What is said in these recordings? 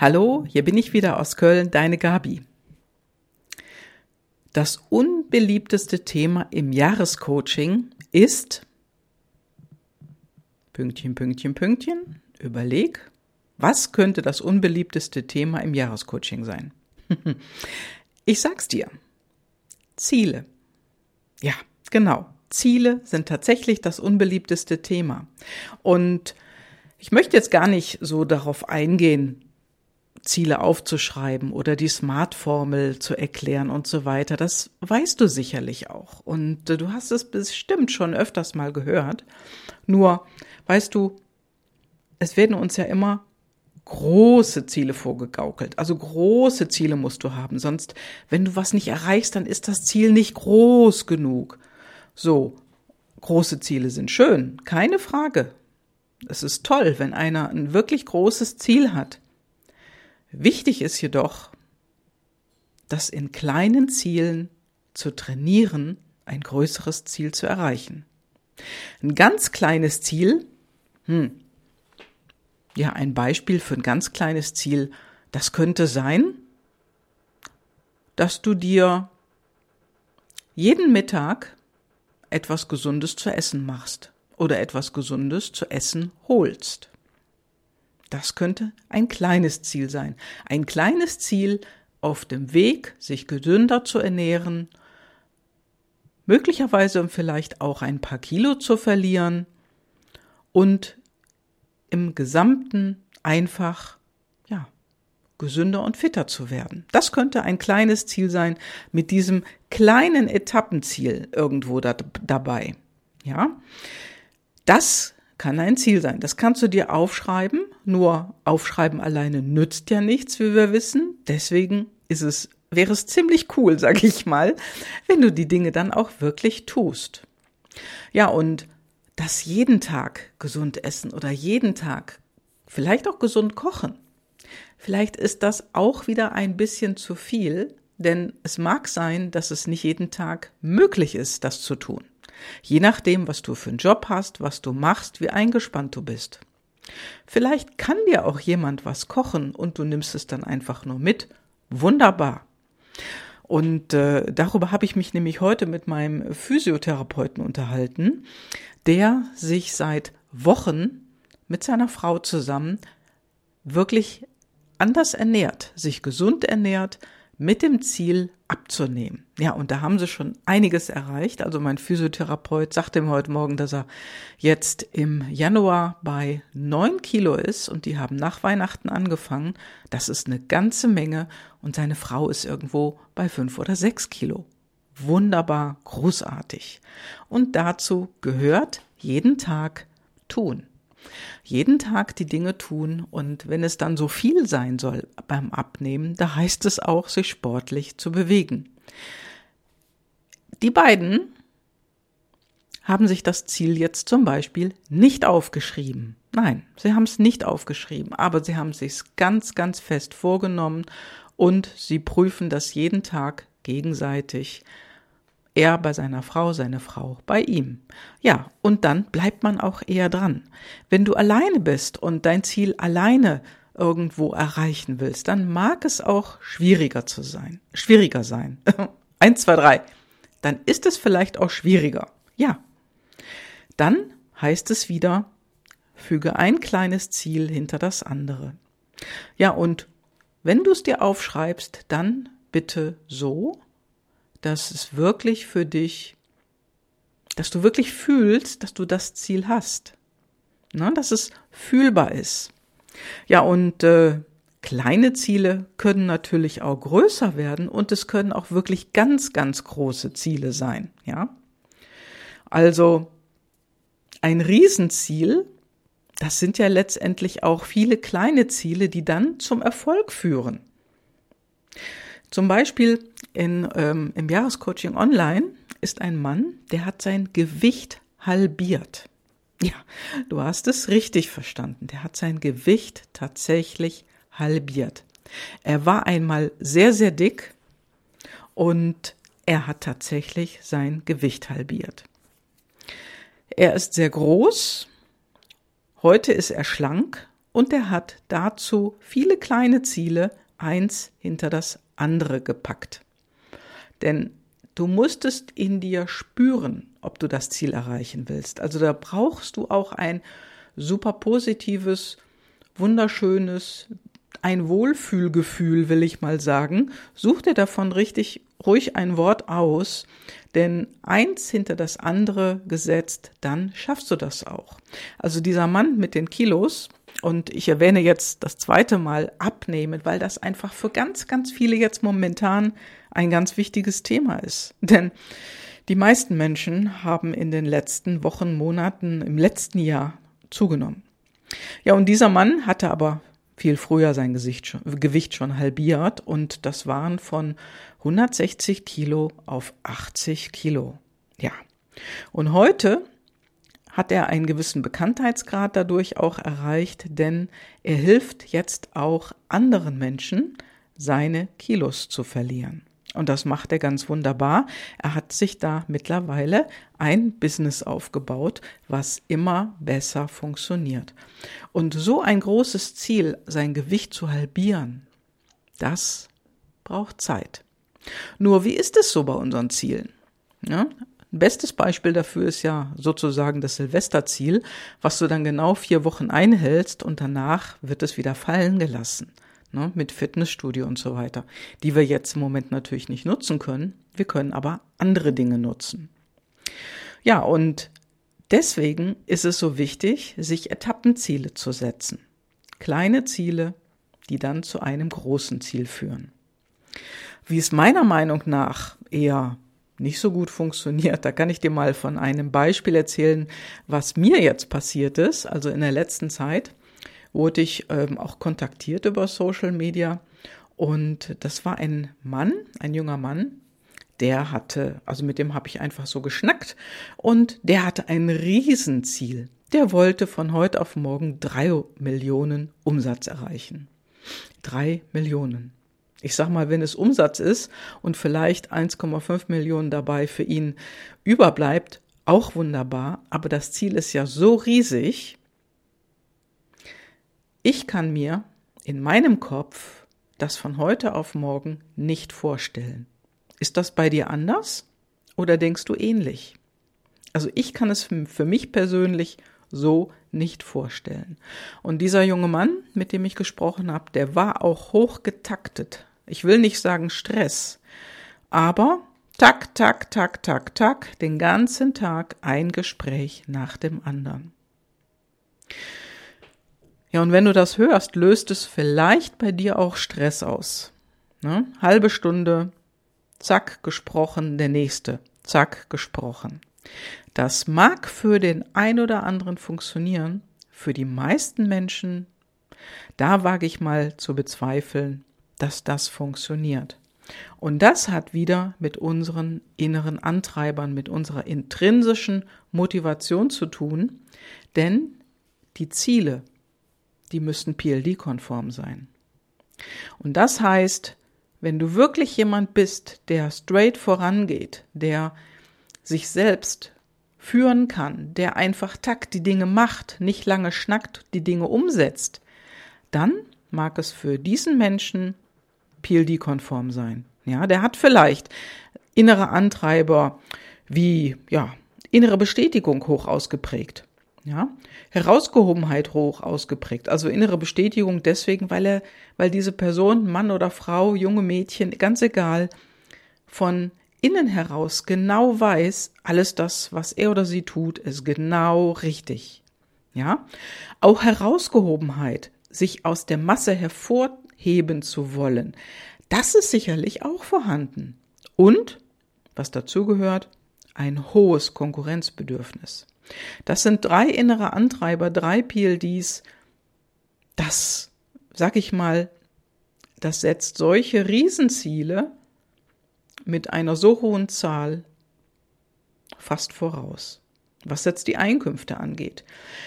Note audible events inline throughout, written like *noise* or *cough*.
Hallo, hier bin ich wieder aus Köln, deine Gabi. Das unbeliebteste Thema im Jahrescoaching ist Pünktchen, Pünktchen, Pünktchen. Überleg, was könnte das unbeliebteste Thema im Jahrescoaching sein? *laughs* ich sag's dir. Ziele. Ja, genau. Ziele sind tatsächlich das unbeliebteste Thema. Und ich möchte jetzt gar nicht so darauf eingehen, Ziele aufzuschreiben oder die Smart-Formel zu erklären und so weiter. Das weißt du sicherlich auch. Und äh, du hast es bestimmt schon öfters mal gehört. Nur, weißt du, es werden uns ja immer große Ziele vorgegaukelt. Also große Ziele musst du haben. Sonst, wenn du was nicht erreichst, dann ist das Ziel nicht groß genug. So, große Ziele sind schön, keine Frage. Es ist toll, wenn einer ein wirklich großes Ziel hat. Wichtig ist jedoch, das in kleinen Zielen zu trainieren, ein größeres Ziel zu erreichen. Ein ganz kleines Ziel, hm, ja, ein Beispiel für ein ganz kleines Ziel, das könnte sein, dass du dir jeden Mittag etwas Gesundes zu essen machst oder etwas Gesundes zu essen holst. Das könnte ein kleines Ziel sein. Ein kleines Ziel auf dem Weg, sich gesünder zu ernähren, möglicherweise um vielleicht auch ein paar Kilo zu verlieren und im Gesamten einfach, ja, gesünder und fitter zu werden. Das könnte ein kleines Ziel sein mit diesem kleinen Etappenziel irgendwo da, dabei. Ja, das kann ein Ziel sein. Das kannst du dir aufschreiben. Nur aufschreiben alleine nützt ja nichts, wie wir wissen. Deswegen ist es, wäre es ziemlich cool, *laughs* sag ich mal, wenn du die Dinge dann auch wirklich tust. Ja, und das jeden Tag gesund essen oder jeden Tag vielleicht auch gesund kochen. Vielleicht ist das auch wieder ein bisschen zu viel, denn es mag sein, dass es nicht jeden Tag möglich ist, das zu tun. Je nachdem, was du für einen Job hast, was du machst, wie eingespannt du bist. Vielleicht kann dir auch jemand was kochen und du nimmst es dann einfach nur mit. Wunderbar. Und äh, darüber habe ich mich nämlich heute mit meinem Physiotherapeuten unterhalten, der sich seit Wochen mit seiner Frau zusammen wirklich anders ernährt, sich gesund ernährt, mit dem Ziel abzunehmen. Ja, und da haben sie schon einiges erreicht. Also mein Physiotherapeut sagte mir heute Morgen, dass er jetzt im Januar bei neun Kilo ist und die haben nach Weihnachten angefangen. Das ist eine ganze Menge und seine Frau ist irgendwo bei fünf oder sechs Kilo. Wunderbar, großartig. Und dazu gehört jeden Tag tun jeden Tag die Dinge tun und wenn es dann so viel sein soll beim Abnehmen, da heißt es auch, sich sportlich zu bewegen. Die beiden haben sich das Ziel jetzt zum Beispiel nicht aufgeschrieben. Nein, sie haben es nicht aufgeschrieben, aber sie haben sich ganz, ganz fest vorgenommen und sie prüfen das jeden Tag gegenseitig er bei seiner Frau, seine Frau bei ihm. Ja, und dann bleibt man auch eher dran. Wenn du alleine bist und dein Ziel alleine irgendwo erreichen willst, dann mag es auch schwieriger zu sein, schwieriger sein. *laughs* Eins, zwei, drei. Dann ist es vielleicht auch schwieriger. Ja. Dann heißt es wieder, füge ein kleines Ziel hinter das andere. Ja, und wenn du es dir aufschreibst, dann bitte so, dass es wirklich für dich, dass du wirklich fühlst, dass du das Ziel hast. Na, dass es fühlbar ist. Ja, und äh, kleine Ziele können natürlich auch größer werden und es können auch wirklich ganz, ganz große Ziele sein. Ja, also ein Riesenziel, das sind ja letztendlich auch viele kleine Ziele, die dann zum Erfolg führen. Zum Beispiel in, ähm, im Jahrescoaching online ist ein Mann, der hat sein Gewicht halbiert. Ja, du hast es richtig verstanden. Der hat sein Gewicht tatsächlich halbiert. Er war einmal sehr, sehr dick und er hat tatsächlich sein Gewicht halbiert. Er ist sehr groß. Heute ist er schlank und er hat dazu viele kleine Ziele eins hinter das andere gepackt. Denn du musstest in dir spüren, ob du das Ziel erreichen willst. Also da brauchst du auch ein super positives, wunderschönes, ein Wohlfühlgefühl, will ich mal sagen. Such dir davon richtig ruhig ein Wort aus, denn eins hinter das andere gesetzt, dann schaffst du das auch. Also dieser Mann mit den Kilos, und ich erwähne jetzt das zweite Mal abnehmen, weil das einfach für ganz, ganz viele jetzt momentan ein ganz wichtiges Thema ist. Denn die meisten Menschen haben in den letzten Wochen, Monaten, im letzten Jahr zugenommen. Ja, und dieser Mann hatte aber viel früher sein Gesicht, Gewicht schon halbiert und das waren von 160 Kilo auf 80 Kilo. Ja. Und heute hat er einen gewissen Bekanntheitsgrad dadurch auch erreicht, denn er hilft jetzt auch anderen Menschen, seine Kilos zu verlieren. Und das macht er ganz wunderbar. Er hat sich da mittlerweile ein Business aufgebaut, was immer besser funktioniert. Und so ein großes Ziel, sein Gewicht zu halbieren, das braucht Zeit. Nur wie ist es so bei unseren Zielen? Ja, bestes Beispiel dafür ist ja sozusagen das Silvesterziel, was du dann genau vier Wochen einhältst und danach wird es wieder fallen gelassen. Ne, mit Fitnessstudio und so weiter, die wir jetzt im Moment natürlich nicht nutzen können. Wir können aber andere Dinge nutzen. Ja, und deswegen ist es so wichtig, sich Etappenziele zu setzen. Kleine Ziele, die dann zu einem großen Ziel führen. Wie es meiner Meinung nach eher nicht so gut funktioniert. Da kann ich dir mal von einem Beispiel erzählen, was mir jetzt passiert ist. Also in der letzten Zeit wurde ich ähm, auch kontaktiert über Social Media und das war ein Mann, ein junger Mann, der hatte, also mit dem habe ich einfach so geschnackt und der hatte ein Riesenziel. Der wollte von heute auf morgen drei Millionen Umsatz erreichen. Drei Millionen. Ich sag mal, wenn es Umsatz ist und vielleicht 1,5 Millionen dabei für ihn überbleibt, auch wunderbar, aber das Ziel ist ja so riesig. Ich kann mir in meinem Kopf das von heute auf morgen nicht vorstellen. Ist das bei dir anders oder denkst du ähnlich? Also ich kann es für mich persönlich so nicht vorstellen. Und dieser junge Mann, mit dem ich gesprochen habe, der war auch hoch getaktet. Ich will nicht sagen Stress, aber tak, tak, tak, tak, tak, den ganzen Tag ein Gespräch nach dem anderen. Ja, und wenn du das hörst, löst es vielleicht bei dir auch Stress aus. Ne? Halbe Stunde, zack, gesprochen, der nächste, zack, gesprochen. Das mag für den ein oder anderen funktionieren, für die meisten Menschen, da wage ich mal zu bezweifeln, dass das funktioniert. Und das hat wieder mit unseren inneren Antreibern, mit unserer intrinsischen Motivation zu tun, denn die Ziele, die müssen PLD-konform sein. Und das heißt, wenn du wirklich jemand bist, der straight vorangeht, der sich selbst führen kann, der einfach takt die Dinge macht, nicht lange schnackt, die Dinge umsetzt, dann mag es für diesen Menschen PLD-konform sein. Ja, der hat vielleicht innere Antreiber wie, ja, innere Bestätigung hoch ausgeprägt. Ja, Herausgehobenheit hoch ausgeprägt. Also innere Bestätigung deswegen, weil er, weil diese Person, Mann oder Frau, junge Mädchen, ganz egal, von innen heraus genau weiß, alles das, was er oder sie tut, ist genau richtig. Ja, auch Herausgehobenheit, sich aus der Masse hervor heben zu wollen. Das ist sicherlich auch vorhanden. Und, was dazugehört, ein hohes Konkurrenzbedürfnis. Das sind drei innere Antreiber, drei PLDs. Das, sag ich mal, das setzt solche Riesenziele mit einer so hohen Zahl fast voraus. Was jetzt die Einkünfte angeht.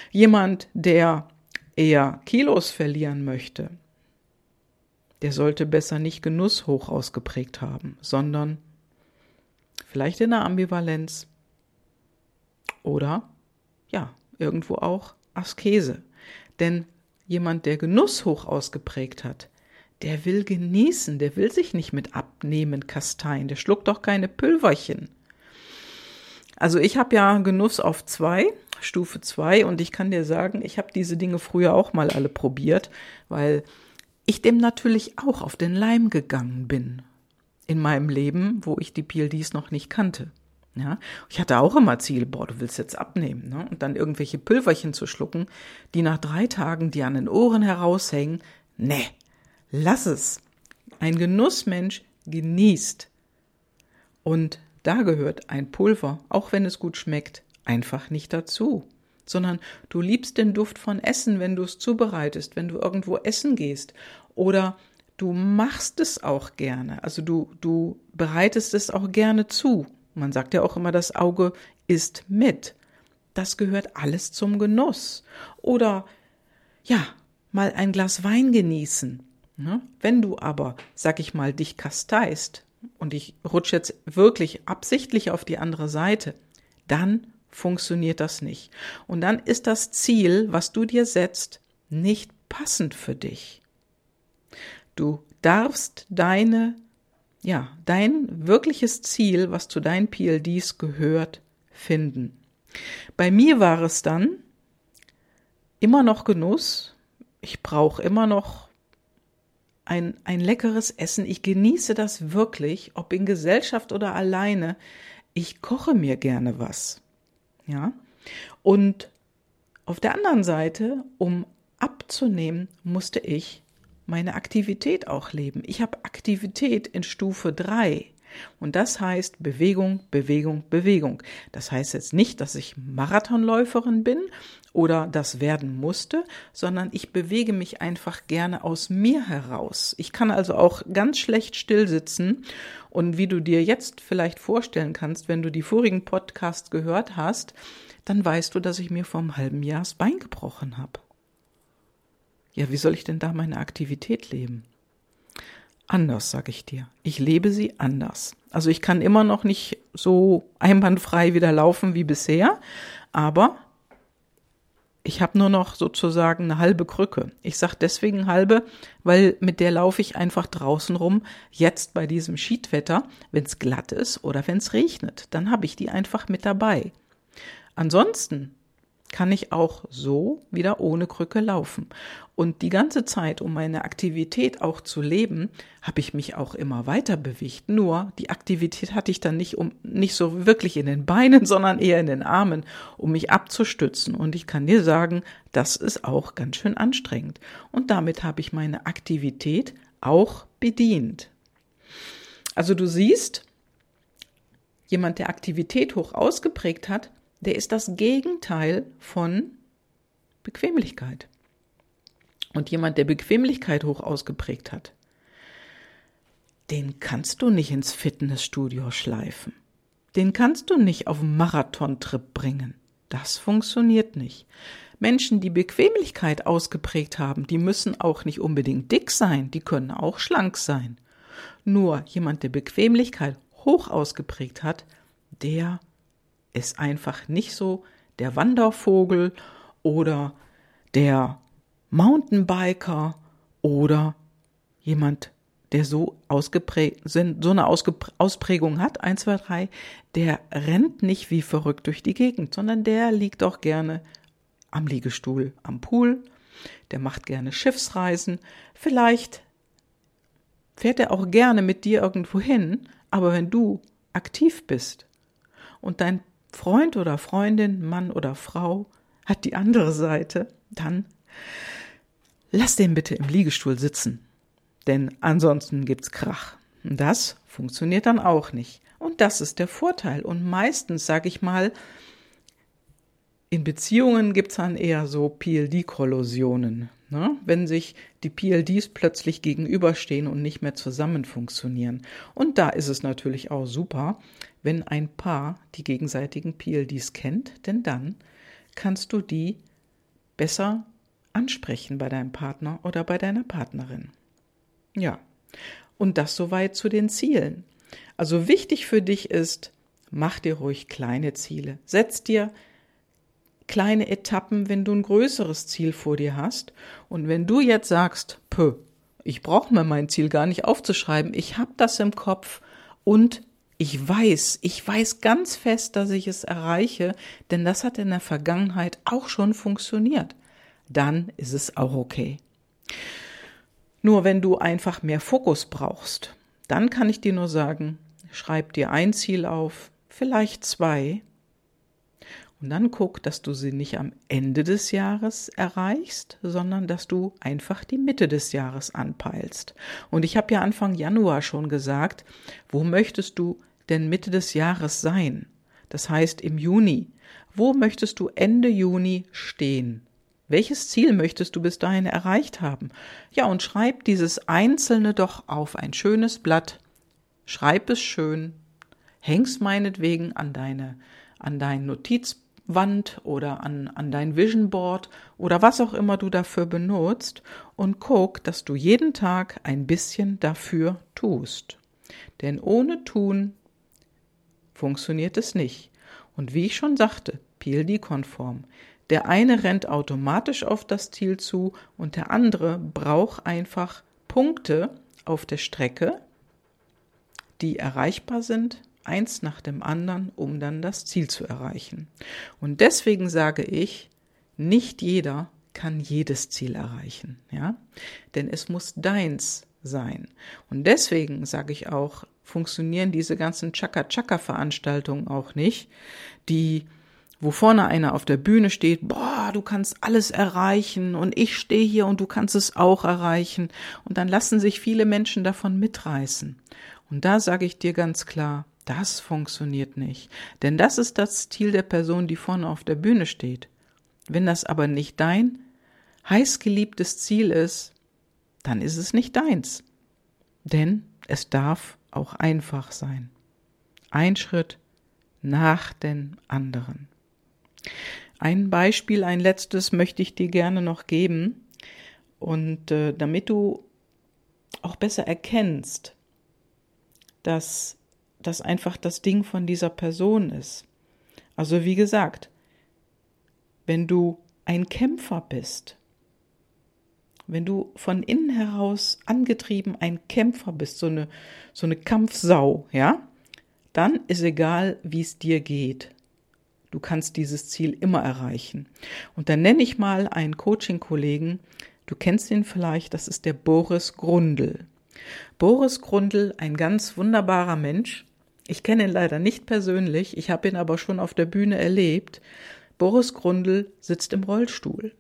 Jemand, der eher Kilos verlieren möchte, der sollte besser nicht Genuss hoch ausgeprägt haben, sondern vielleicht in der Ambivalenz oder ja, irgendwo auch Askese. Denn jemand, der Genuss hoch ausgeprägt hat, der will genießen, der will sich nicht mit abnehmen kasteien, der schluckt doch keine Pülverchen. Also ich habe ja Genuss auf zwei, Stufe zwei, und ich kann dir sagen, ich habe diese Dinge früher auch mal alle probiert, weil ich dem natürlich auch auf den Leim gegangen bin in meinem Leben, wo ich die PLDs noch nicht kannte. Ja, ich hatte auch immer Ziel, boah, du willst jetzt abnehmen, ne? Und dann irgendwelche Pülverchen zu schlucken, die nach drei Tagen dir an den Ohren heraushängen. Nee, lass es. Ein Genussmensch genießt. Und da gehört ein Pulver, auch wenn es gut schmeckt, einfach nicht dazu. Sondern du liebst den Duft von Essen, wenn du es zubereitest, wenn du irgendwo essen gehst. Oder du machst es auch gerne. Also du, du bereitest es auch gerne zu. Man sagt ja auch immer, das Auge isst mit. Das gehört alles zum Genuss. Oder ja, mal ein Glas Wein genießen. Ne? Wenn du aber, sag ich mal, dich kasteist und ich rutsche jetzt wirklich absichtlich auf die andere Seite, dann funktioniert das nicht. Und dann ist das Ziel, was du dir setzt, nicht passend für dich. Du darfst deine ja, dein wirkliches Ziel, was zu deinen PLDs gehört, finden. Bei mir war es dann immer noch Genuss. Ich brauche immer noch ein, ein leckeres Essen. Ich genieße das wirklich, ob in Gesellschaft oder alleine. Ich koche mir gerne was. Ja. Und auf der anderen Seite, um abzunehmen, musste ich meine Aktivität auch leben. Ich habe Aktivität in Stufe 3. Und das heißt Bewegung, Bewegung, Bewegung. Das heißt jetzt nicht, dass ich Marathonläuferin bin oder das werden musste, sondern ich bewege mich einfach gerne aus mir heraus. Ich kann also auch ganz schlecht still sitzen und wie du dir jetzt vielleicht vorstellen kannst, wenn du die vorigen Podcasts gehört hast, dann weißt du, dass ich mir vor einem halben Jahr das Bein gebrochen habe. Ja, wie soll ich denn da meine Aktivität leben? Anders, sag ich dir. Ich lebe sie anders. Also ich kann immer noch nicht so einwandfrei wieder laufen wie bisher, aber ich habe nur noch sozusagen eine halbe Krücke. Ich sag deswegen halbe, weil mit der laufe ich einfach draußen rum, jetzt bei diesem Schiedwetter, wenn es glatt ist oder wenn es regnet, dann habe ich die einfach mit dabei. Ansonsten kann ich auch so wieder ohne Krücke laufen. Und die ganze Zeit, um meine Aktivität auch zu leben, habe ich mich auch immer weiter bewegt. Nur die Aktivität hatte ich dann nicht um nicht so wirklich in den Beinen, *laughs* sondern eher in den Armen, um mich abzustützen. Und ich kann dir sagen, das ist auch ganz schön anstrengend. Und damit habe ich meine Aktivität auch bedient. Also du siehst, jemand, der Aktivität hoch ausgeprägt hat, der ist das Gegenteil von Bequemlichkeit. Und jemand, der Bequemlichkeit hoch ausgeprägt hat, den kannst du nicht ins Fitnessstudio schleifen. Den kannst du nicht auf einen Marathontrip bringen. Das funktioniert nicht. Menschen, die Bequemlichkeit ausgeprägt haben, die müssen auch nicht unbedingt dick sein, die können auch schlank sein. Nur jemand, der Bequemlichkeit hoch ausgeprägt hat, der ist einfach nicht so der Wandervogel oder der Mountainbiker oder jemand, der so ausgeprägt, so eine Ausprägung hat, eins, zwei, drei, der rennt nicht wie verrückt durch die Gegend, sondern der liegt auch gerne am Liegestuhl am Pool, der macht gerne Schiffsreisen, vielleicht fährt er auch gerne mit dir irgendwo hin, aber wenn du aktiv bist und dein Freund oder Freundin, Mann oder Frau hat die andere Seite, dann lass den bitte im Liegestuhl sitzen. Denn ansonsten gibt's Krach. Das funktioniert dann auch nicht. Und das ist der Vorteil. Und meistens, sag ich mal, in Beziehungen gibt's dann eher so PLD-Kollusionen, ne? wenn sich die PLDs plötzlich gegenüberstehen und nicht mehr zusammen funktionieren. Und da ist es natürlich auch super, wenn ein Paar die gegenseitigen PLDs kennt, denn dann kannst du die besser ansprechen bei deinem Partner oder bei deiner Partnerin. Ja, und das soweit zu den Zielen. Also wichtig für dich ist, mach dir ruhig kleine Ziele. Setz dir kleine Etappen, wenn du ein größeres Ziel vor dir hast. Und wenn du jetzt sagst, pö, ich brauche mir mein Ziel gar nicht aufzuschreiben, ich habe das im Kopf und ich weiß, ich weiß ganz fest, dass ich es erreiche, denn das hat in der Vergangenheit auch schon funktioniert. Dann ist es auch okay. Nur wenn du einfach mehr Fokus brauchst, dann kann ich dir nur sagen, schreib dir ein Ziel auf, vielleicht zwei, und dann guck, dass du sie nicht am Ende des Jahres erreichst, sondern dass du einfach die Mitte des Jahres anpeilst. Und ich habe ja Anfang Januar schon gesagt, wo möchtest du denn Mitte des Jahres sein? Das heißt im Juni. Wo möchtest du Ende Juni stehen? Welches Ziel möchtest du bis dahin erreicht haben? Ja, und schreib dieses Einzelne doch auf ein schönes Blatt. Schreib es schön. Häng's meinetwegen an deine, an dein Notiz Wand oder an, an dein Vision Board oder was auch immer du dafür benutzt und guck, dass du jeden Tag ein bisschen dafür tust. Denn ohne tun funktioniert es nicht. Und wie ich schon sagte, PLD-konform. Der eine rennt automatisch auf das Ziel zu und der andere braucht einfach Punkte auf der Strecke, die erreichbar sind eins nach dem anderen, um dann das Ziel zu erreichen. Und deswegen sage ich, nicht jeder kann jedes Ziel erreichen, ja? Denn es muss deins sein. Und deswegen sage ich auch, funktionieren diese ganzen Chaka-Chaka-Veranstaltungen auch nicht, die wo vorne einer auf der Bühne steht, boah, du kannst alles erreichen und ich stehe hier und du kannst es auch erreichen. Und dann lassen sich viele Menschen davon mitreißen. Und da sage ich dir ganz klar, das funktioniert nicht. Denn das ist das Ziel der Person, die vorne auf der Bühne steht. Wenn das aber nicht dein heißgeliebtes Ziel ist, dann ist es nicht deins. Denn es darf auch einfach sein. Ein Schritt nach den anderen. Ein Beispiel, ein letztes möchte ich dir gerne noch geben. Und äh, damit du auch besser erkennst, dass das einfach das Ding von dieser Person ist. Also wie gesagt, wenn du ein Kämpfer bist, wenn du von innen heraus angetrieben ein Kämpfer bist, so eine, so eine Kampfsau, ja, dann ist egal, wie es dir geht. Du kannst dieses Ziel immer erreichen. Und dann nenne ich mal einen Coaching-Kollegen, du kennst ihn vielleicht, das ist der Boris Grundl. Boris Grundl, ein ganz wunderbarer Mensch, ich kenne ihn leider nicht persönlich, ich habe ihn aber schon auf der Bühne erlebt. Boris Grundl sitzt im Rollstuhl.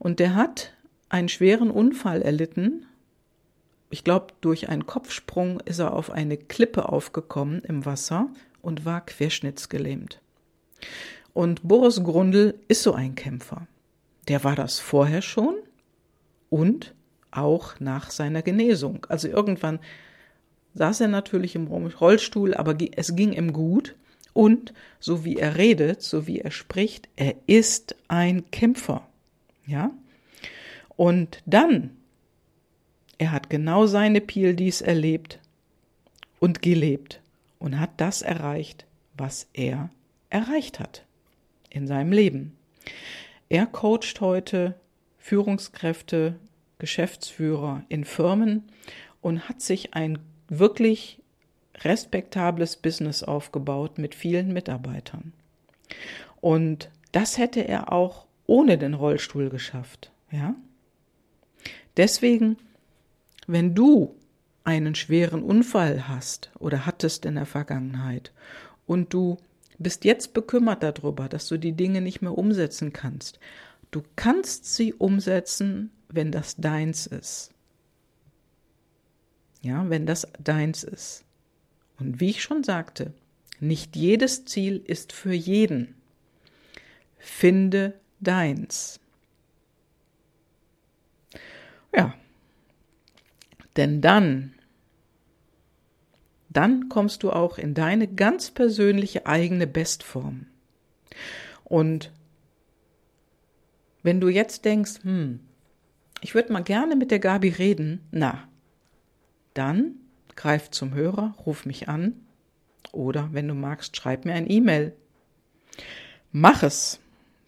Und der hat einen schweren Unfall erlitten. Ich glaube, durch einen Kopfsprung ist er auf eine Klippe aufgekommen im Wasser und war querschnittsgelähmt. Und Boris Grundl ist so ein Kämpfer. Der war das vorher schon und auch nach seiner Genesung. Also irgendwann saß er natürlich im Rollstuhl, aber es ging ihm gut. Und so wie er redet, so wie er spricht, er ist ein Kämpfer. Ja? Und dann, er hat genau seine PLDs erlebt und gelebt und hat das erreicht, was er erreicht hat in seinem Leben. Er coacht heute Führungskräfte, Geschäftsführer in Firmen und hat sich ein wirklich respektables Business aufgebaut mit vielen Mitarbeitern. Und das hätte er auch ohne den Rollstuhl geschafft, ja? Deswegen, wenn du einen schweren Unfall hast oder hattest in der Vergangenheit und du bist jetzt bekümmert darüber, dass du die Dinge nicht mehr umsetzen kannst, du kannst sie umsetzen, wenn das deins ist ja, wenn das deins ist. Und wie ich schon sagte, nicht jedes Ziel ist für jeden. Finde deins. Ja, denn dann, dann kommst du auch in deine ganz persönliche eigene Bestform. Und wenn du jetzt denkst, hm, ich würde mal gerne mit der Gabi reden, na, dann greif zum Hörer, ruf mich an oder wenn du magst, schreib mir ein E-Mail. Mach es,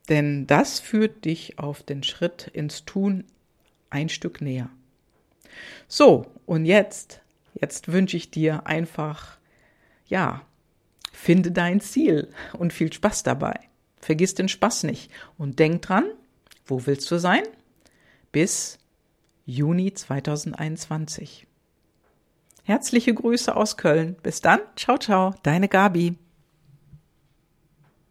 Denn das führt dich auf den Schritt ins Tun ein Stück näher. So, und jetzt, jetzt wünsche ich dir einfach, ja, finde dein Ziel und viel Spaß dabei. Vergiss den Spaß nicht und denk dran, wo willst du sein? Bis Juni 2021. Herzliche Grüße aus Köln. Bis dann. Ciao, ciao. Deine Gabi.